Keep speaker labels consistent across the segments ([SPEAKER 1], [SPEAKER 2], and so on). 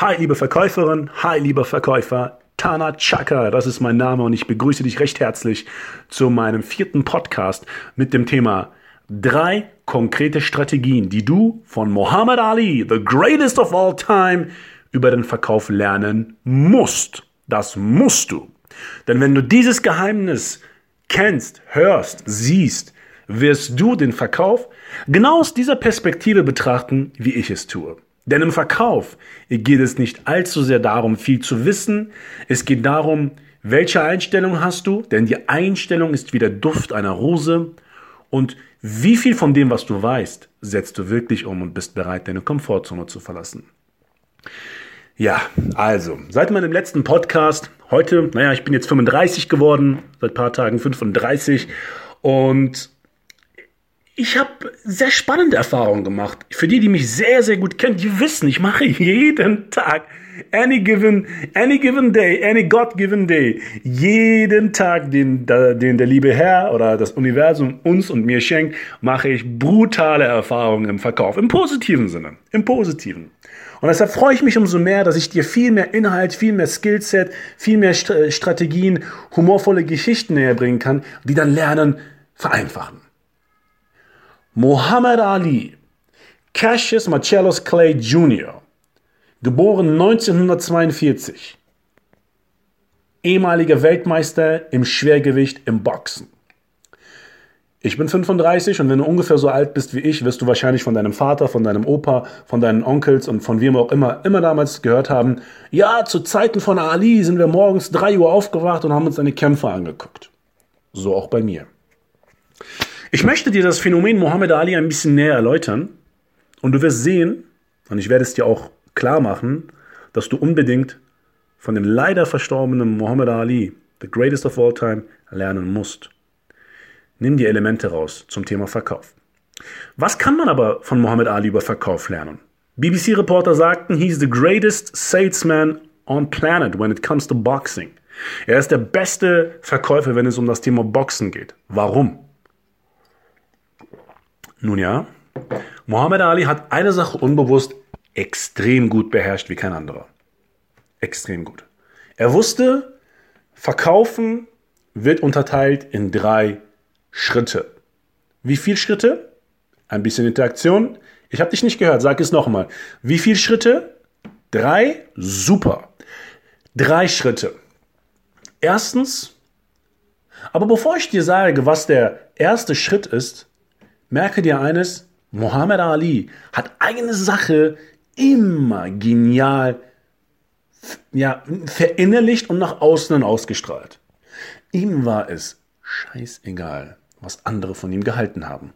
[SPEAKER 1] Hi, liebe Verkäuferin, hi, lieber Verkäufer. Tana Chaka, das ist mein Name und ich begrüße dich recht herzlich zu meinem vierten Podcast mit dem Thema drei konkrete Strategien, die du von Muhammad Ali, the greatest of all time, über den Verkauf lernen musst. Das musst du. Denn wenn du dieses Geheimnis kennst, hörst, siehst, wirst du den Verkauf genau aus dieser Perspektive betrachten, wie ich es tue. Denn im Verkauf geht es nicht allzu sehr darum, viel zu wissen. Es geht darum, welche Einstellung hast du? Denn die Einstellung ist wie der Duft einer Rose. Und wie viel von dem, was du weißt, setzt du wirklich um und bist bereit, deine Komfortzone zu verlassen? Ja, also, seit meinem letzten Podcast, heute, naja, ich bin jetzt 35 geworden, seit paar Tagen 35 und ich habe sehr spannende Erfahrungen gemacht. Für die, die mich sehr, sehr gut kennen, die wissen, ich mache jeden Tag, any given, any given day, any God given day, jeden Tag, den, den der liebe Herr oder das Universum uns und mir schenkt, mache ich brutale Erfahrungen im Verkauf. Im positiven Sinne. Im positiven. Und deshalb freue ich mich umso mehr, dass ich dir viel mehr Inhalt, viel mehr Skillset, viel mehr Strategien, humorvolle Geschichten näher bringen kann, die dann Lernen vereinfachen. Muhammad Ali, Cassius Marcellus Clay Jr., geboren 1942, ehemaliger Weltmeister im Schwergewicht im Boxen. Ich bin 35 und wenn du ungefähr so alt bist wie ich, wirst du wahrscheinlich von deinem Vater, von deinem Opa, von deinen Onkels und von wem auch immer, immer damals gehört haben, ja, zu Zeiten von Ali sind wir morgens 3 Uhr aufgewacht und haben uns seine Kämpfe angeguckt. So auch bei mir. Ich möchte dir das Phänomen Muhammad Ali ein bisschen näher erläutern und du wirst sehen, und ich werde es dir auch klar machen, dass du unbedingt von dem leider verstorbenen Muhammad Ali, the greatest of all time, lernen musst. Nimm die Elemente raus zum Thema Verkauf. Was kann man aber von Muhammad Ali über Verkauf lernen? BBC-Reporter sagten, he's the greatest salesman on planet when it comes to boxing. Er ist der beste Verkäufer, wenn es um das Thema Boxen geht. Warum? Nun ja, Muhammad Ali hat eine Sache unbewusst extrem gut beherrscht wie kein anderer. Extrem gut. Er wusste, Verkaufen wird unterteilt in drei Schritte. Wie viele Schritte? Ein bisschen Interaktion. Ich habe dich nicht gehört, sag es nochmal. Wie viele Schritte? Drei? Super. Drei Schritte. Erstens, aber bevor ich dir sage, was der erste Schritt ist, merke dir eines, Muhammad Ali hat eine Sache immer genial ja, verinnerlicht und nach außen ausgestrahlt. Ihm war es scheißegal, was andere von ihm gehalten haben.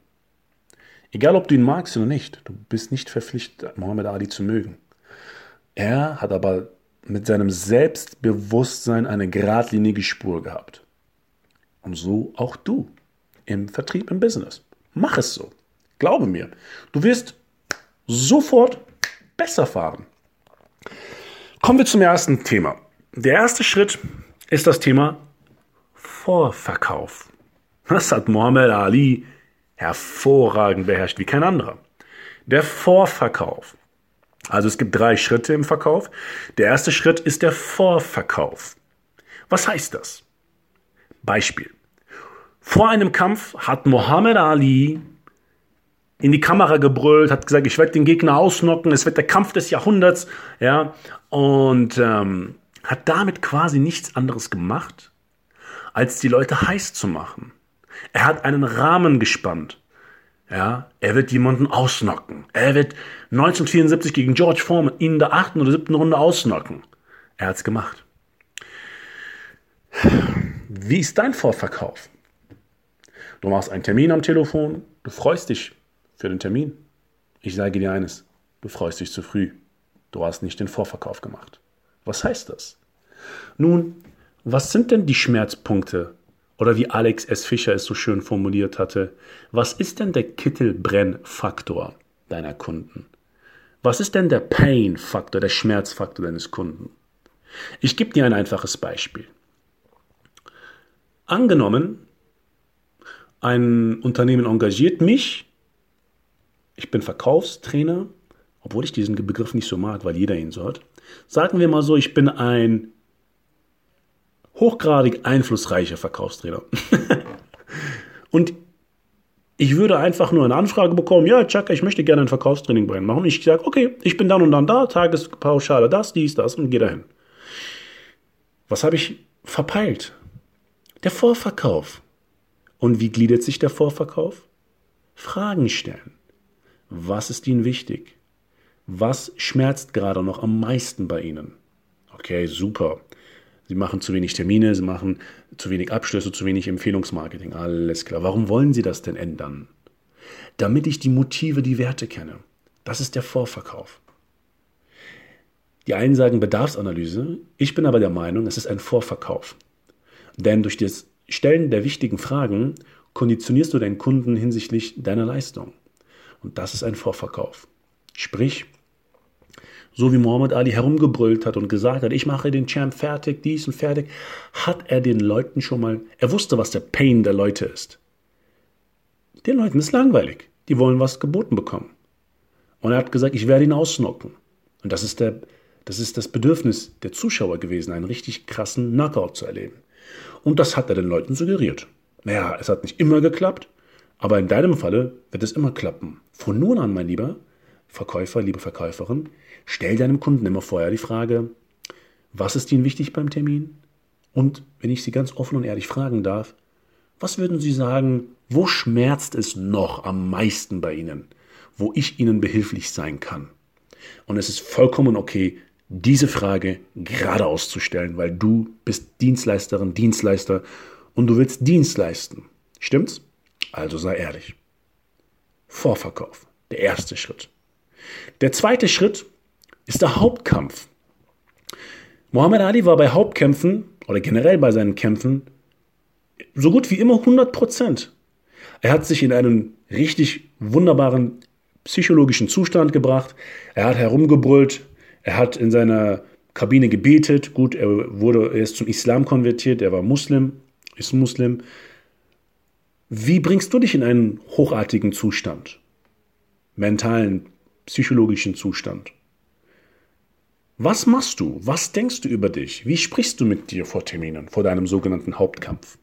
[SPEAKER 1] Egal, ob du ihn magst oder nicht, du bist nicht verpflichtet, Muhammad Ali zu mögen. Er hat aber mit seinem Selbstbewusstsein eine geradlinige Spur gehabt. Und so auch du im Vertrieb, im Business. Mach es so. Glaube mir. Du wirst sofort besser fahren. Kommen wir zum ersten Thema. Der erste Schritt ist das Thema Vorverkauf. Das hat Muhammad Ali hervorragend beherrscht wie kein anderer. Der Vorverkauf. Also es gibt drei Schritte im Verkauf. Der erste Schritt ist der Vorverkauf. Was heißt das? Beispiel. Vor einem Kampf hat Muhammad Ali in die Kamera gebrüllt, hat gesagt, ich werde den Gegner ausnocken, es wird der Kampf des Jahrhunderts, ja, und ähm, hat damit quasi nichts anderes gemacht, als die Leute heiß zu machen. Er hat einen Rahmen gespannt. Ja, er wird jemanden ausnocken. Er wird 1974 gegen George Foreman in der achten oder siebten Runde ausnocken. Er hat's gemacht. Wie ist dein Vorverkauf? Du machst einen Termin am Telefon, du freust dich für den Termin. Ich sage dir eines, du freust dich zu früh. Du hast nicht den Vorverkauf gemacht. Was heißt das? Nun, was sind denn die Schmerzpunkte? Oder wie Alex S. Fischer es so schön formuliert hatte, was ist denn der Kittelbrennfaktor deiner Kunden? Was ist denn der Pain-Faktor, der Schmerzfaktor deines Kunden? Ich gebe dir ein einfaches Beispiel. Angenommen, ein Unternehmen engagiert mich, ich bin Verkaufstrainer, obwohl ich diesen Begriff nicht so mag, weil jeder ihn so hat. Sagen wir mal so, ich bin ein hochgradig einflussreicher Verkaufstrainer. und ich würde einfach nur eine Anfrage bekommen, ja, Chaka, ich möchte gerne ein Verkaufstraining bei Ihnen machen. Ich sage, okay, ich bin dann und dann da, Tagespauschale das, dies, das und gehe dahin. Was habe ich verpeilt? Der Vorverkauf. Und wie gliedert sich der Vorverkauf? Fragen stellen. Was ist Ihnen wichtig? Was schmerzt gerade noch am meisten bei Ihnen? Okay, super. Sie machen zu wenig Termine, Sie machen zu wenig Abschlüsse, zu wenig Empfehlungsmarketing. Alles klar. Warum wollen Sie das denn ändern? Damit ich die Motive, die Werte kenne. Das ist der Vorverkauf. Die einen sagen Bedarfsanalyse, ich bin aber der Meinung, es ist ein Vorverkauf. Denn durch das Stellen der wichtigen Fragen konditionierst du deinen Kunden hinsichtlich deiner Leistung. Und das ist ein Vorverkauf. Sprich, so wie Muhammad Ali herumgebrüllt hat und gesagt hat, ich mache den Champ fertig, dies und fertig, hat er den Leuten schon mal, er wusste, was der Pain der Leute ist. Den Leuten ist langweilig. Die wollen was geboten bekommen. Und er hat gesagt, ich werde ihn ausnocken. Und das ist, der, das ist das Bedürfnis der Zuschauer gewesen, einen richtig krassen Knockout zu erleben. Und das hat er den Leuten suggeriert. Naja, es hat nicht immer geklappt, aber in deinem Falle wird es immer klappen. Von nun an, mein Lieber Verkäufer, liebe Verkäuferin, stell deinem Kunden immer vorher die Frage, was ist Ihnen wichtig beim Termin? Und wenn ich Sie ganz offen und ehrlich fragen darf, was würden Sie sagen, wo schmerzt es noch am meisten bei Ihnen, wo ich Ihnen behilflich sein kann? Und es ist vollkommen okay, diese Frage geradeaus zu stellen, weil du bist Dienstleisterin, Dienstleister und du willst Dienst leisten. Stimmt's? Also sei ehrlich. Vorverkauf, der erste Schritt. Der zweite Schritt ist der Hauptkampf. Muhammad Ali war bei Hauptkämpfen oder generell bei seinen Kämpfen so gut wie immer 100 Prozent. Er hat sich in einen richtig wunderbaren psychologischen Zustand gebracht. Er hat herumgebrüllt, er hat in seiner Kabine gebetet. Gut, er wurde er ist zum Islam konvertiert, er war Muslim, ist Muslim. Wie bringst du dich in einen hochartigen Zustand? Mentalen, psychologischen Zustand? Was machst du? Was denkst du über dich? Wie sprichst du mit dir vor Terminen, vor deinem sogenannten Hauptkampf?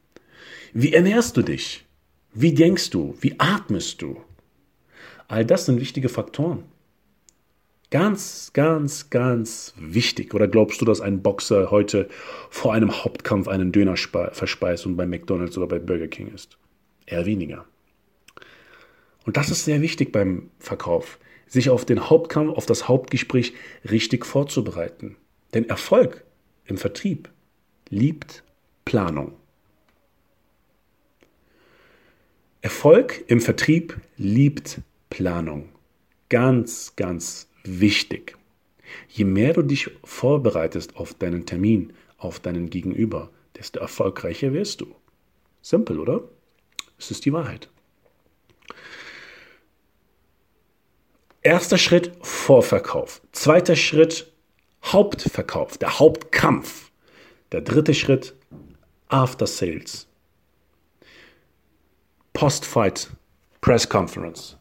[SPEAKER 1] Wie ernährst du dich? Wie denkst du? Wie atmest du? All das sind wichtige Faktoren. Ganz, ganz, ganz wichtig. Oder glaubst du, dass ein Boxer heute vor einem Hauptkampf einen Döner verspeist und bei McDonald's oder bei Burger King ist? Eher weniger. Und das ist sehr wichtig beim Verkauf, sich auf den Hauptkampf, auf das Hauptgespräch richtig vorzubereiten. Denn Erfolg im Vertrieb liebt Planung. Erfolg im Vertrieb liebt Planung. Ganz, ganz wichtig. Je mehr du dich vorbereitest auf deinen Termin, auf deinen Gegenüber, desto erfolgreicher wirst du. Simpel, oder? Es ist die Wahrheit. Erster Schritt Vorverkauf. Zweiter Schritt Hauptverkauf, der Hauptkampf. Der dritte Schritt After Sales. Post-Fight Press Conference.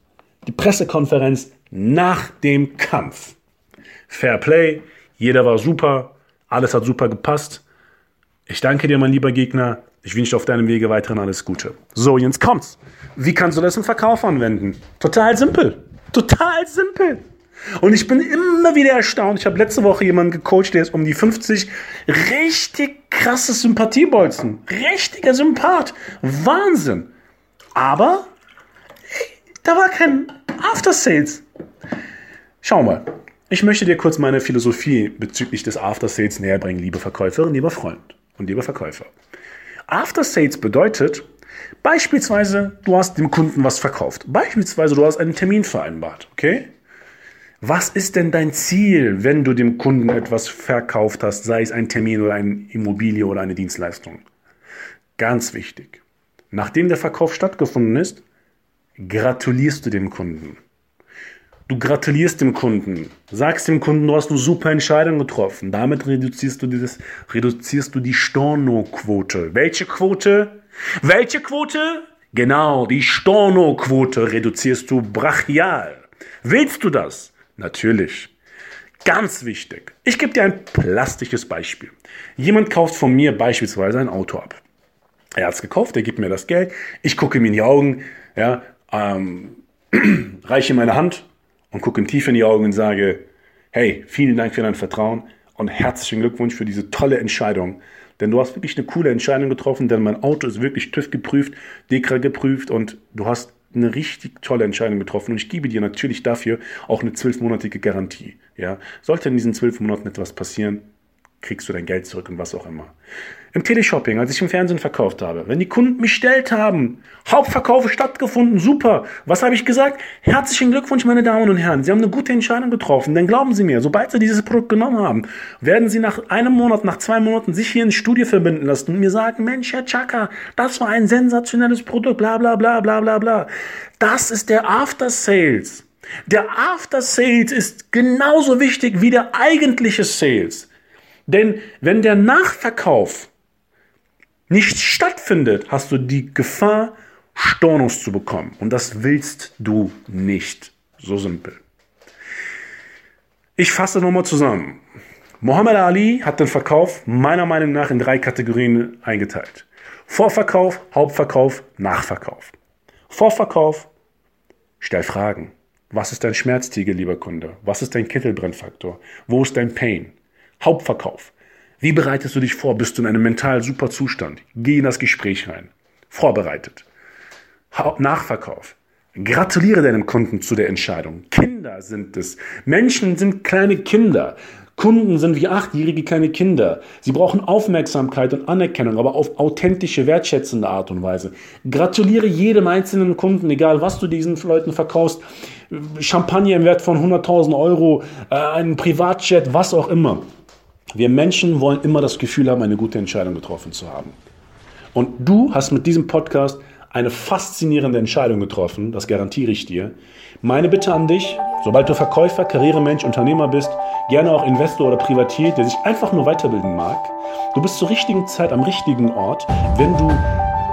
[SPEAKER 1] Die Pressekonferenz nach dem Kampf. Fair Play, jeder war super, alles hat super gepasst. Ich danke dir, mein lieber Gegner. Ich wünsche auf deinem Wege weiterhin alles Gute. So, jetzt kommt's. Wie kannst du das im Verkauf anwenden? Total simpel. Total simpel. Und ich bin immer wieder erstaunt. Ich habe letzte Woche jemanden gecoacht, der ist um die 50. Richtig krasses Sympathiebolzen. Richtiger Sympath. Wahnsinn. Aber da war kein After Sales. Schau mal, ich möchte dir kurz meine Philosophie bezüglich des After Sales näher bringen, liebe Verkäuferin, lieber Freund und lieber Verkäufer. After Sales bedeutet, beispielsweise, du hast dem Kunden was verkauft. Beispielsweise, du hast einen Termin vereinbart, okay? Was ist denn dein Ziel, wenn du dem Kunden etwas verkauft hast, sei es ein Termin oder eine Immobilie oder eine Dienstleistung? Ganz wichtig. Nachdem der Verkauf stattgefunden ist, gratulierst du dem Kunden. Du gratulierst dem Kunden, sagst dem Kunden, du hast eine super Entscheidung getroffen. Damit reduzierst du, dieses, reduzierst du die Storno-Quote. Welche Quote? Welche Quote? Genau, die Storno-Quote reduzierst du brachial. Willst du das? Natürlich. Ganz wichtig. Ich gebe dir ein plastisches Beispiel. Jemand kauft von mir beispielsweise ein Auto ab. Er hat es gekauft, er gibt mir das Geld, ich gucke ihm in die Augen, ja, ähm, reiche meine Hand und gucke ihm tief in die Augen und sage, hey, vielen Dank für dein Vertrauen und herzlichen Glückwunsch für diese tolle Entscheidung. Denn du hast wirklich eine coole Entscheidung getroffen, denn mein Auto ist wirklich TÜV geprüft, DEKRA geprüft und du hast eine richtig tolle Entscheidung getroffen und ich gebe dir natürlich dafür auch eine zwölfmonatige Garantie. Ja, sollte in diesen zwölf Monaten etwas passieren, kriegst du dein Geld zurück und was auch immer. Im Teleshopping, als ich im Fernsehen verkauft habe, wenn die Kunden mich stellt haben, Hauptverkaufe stattgefunden, super. Was habe ich gesagt? Herzlichen Glückwunsch, meine Damen und Herren. Sie haben eine gute Entscheidung getroffen. Denn glauben Sie mir, sobald Sie dieses Produkt genommen haben, werden Sie nach einem Monat, nach zwei Monaten sich hier ins Studio verbinden lassen und mir sagen, Mensch, Herr Chaka, das war ein sensationelles Produkt, bla bla bla bla bla bla. Das ist der After Sales. Der After Sales ist genauso wichtig wie der eigentliche Sales. Denn wenn der Nachverkauf nicht stattfindet, hast du die Gefahr, Stornos zu bekommen. Und das willst du nicht. So simpel. Ich fasse nochmal zusammen. Muhammad Ali hat den Verkauf meiner Meinung nach in drei Kategorien eingeteilt. Vorverkauf, Hauptverkauf, Nachverkauf. Vorverkauf, stell Fragen. Was ist dein Schmerztiegel, lieber Kunde? Was ist dein Kittelbrennfaktor? Wo ist dein Pain? Hauptverkauf. Wie bereitest du dich vor? Bist du in einem mental super Zustand? Geh in das Gespräch rein. Vorbereitet. Nachverkauf. Gratuliere deinem Kunden zu der Entscheidung. Kinder sind es. Menschen sind kleine Kinder. Kunden sind wie achtjährige kleine Kinder. Sie brauchen Aufmerksamkeit und Anerkennung, aber auf authentische, wertschätzende Art und Weise. Gratuliere jedem einzelnen Kunden, egal was du diesen Leuten verkaufst. Champagner im Wert von 100.000 Euro, äh, einen Privatjet, was auch immer. Wir Menschen wollen immer das Gefühl haben, eine gute Entscheidung getroffen zu haben. Und du hast mit diesem Podcast eine faszinierende Entscheidung getroffen, das garantiere ich dir. Meine Bitte an dich, sobald du Verkäufer, Karrieremensch, Unternehmer bist, gerne auch Investor oder Privatier, der sich einfach nur weiterbilden mag, du bist zur richtigen Zeit am richtigen Ort, wenn du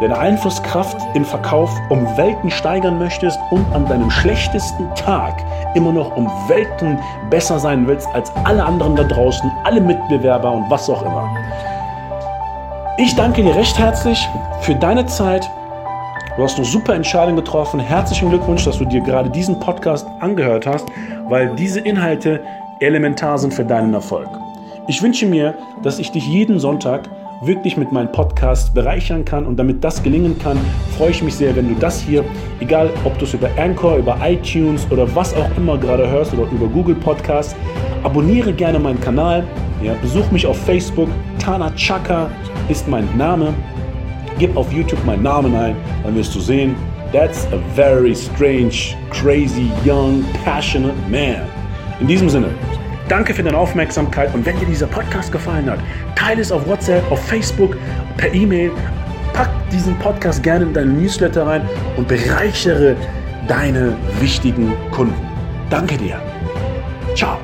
[SPEAKER 1] deine Einflusskraft im Verkauf um Welten steigern möchtest und an deinem schlechtesten Tag immer noch um Welten besser sein willst als alle anderen da draußen, alle Mitbewerber und was auch immer. Ich danke dir recht herzlich für deine Zeit. Du hast eine super Entscheidung getroffen. Herzlichen Glückwunsch, dass du dir gerade diesen Podcast angehört hast, weil diese Inhalte elementar sind für deinen Erfolg. Ich wünsche mir, dass ich dich jeden Sonntag wirklich mit meinem Podcast bereichern kann. Und damit das gelingen kann, freue ich mich sehr, wenn du das hier, egal ob du es über Anchor, über iTunes oder was auch immer gerade hörst oder über Google Podcast, abonniere gerne meinen Kanal. Ja, besuch mich auf Facebook. Tana Chaka ist mein Name. Gib auf YouTube meinen Namen ein, dann wirst du sehen, that's a very strange, crazy, young, passionate man. In diesem Sinne, Danke für deine Aufmerksamkeit und wenn dir dieser Podcast gefallen hat, teile es auf WhatsApp, auf Facebook, per E-Mail. Pack diesen Podcast gerne in deinen Newsletter rein und bereichere deine wichtigen Kunden. Danke dir. Ciao.